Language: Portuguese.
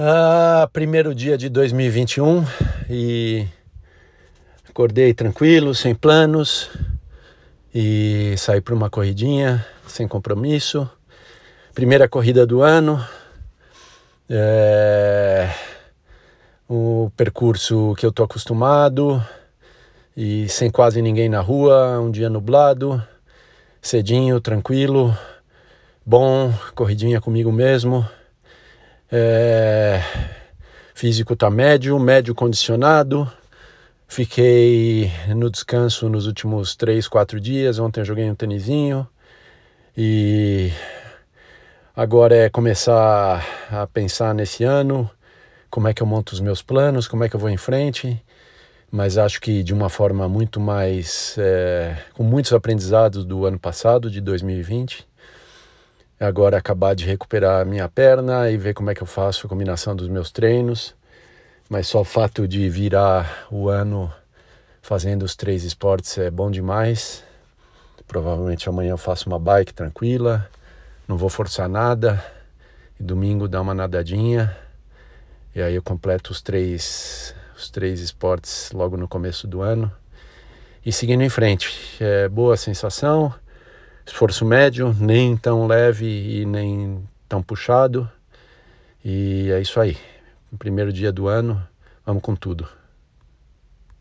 Ah, primeiro dia de 2021 e acordei tranquilo, sem planos e saí para uma corridinha sem compromisso. Primeira corrida do ano. É... O percurso que eu tô acostumado e sem quase ninguém na rua, um dia nublado, cedinho, tranquilo, bom, corridinha comigo mesmo. É, físico tá médio, médio condicionado. Fiquei no descanso nos últimos três, quatro dias. Ontem eu joguei um tênisinho e agora é começar a pensar nesse ano, como é que eu monto os meus planos, como é que eu vou em frente. Mas acho que de uma forma muito mais, é, com muitos aprendizados do ano passado, de 2020 agora acabar de recuperar a minha perna e ver como é que eu faço a combinação dos meus treinos. Mas só o fato de virar o ano fazendo os três esportes é bom demais. Provavelmente amanhã eu faço uma bike tranquila, não vou forçar nada. E domingo dá uma nadadinha. E aí eu completo os três, os três esportes logo no começo do ano. E seguindo em frente. É boa sensação esforço médio, nem tão leve e nem tão puxado. E é isso aí. Primeiro dia do ano, vamos com tudo.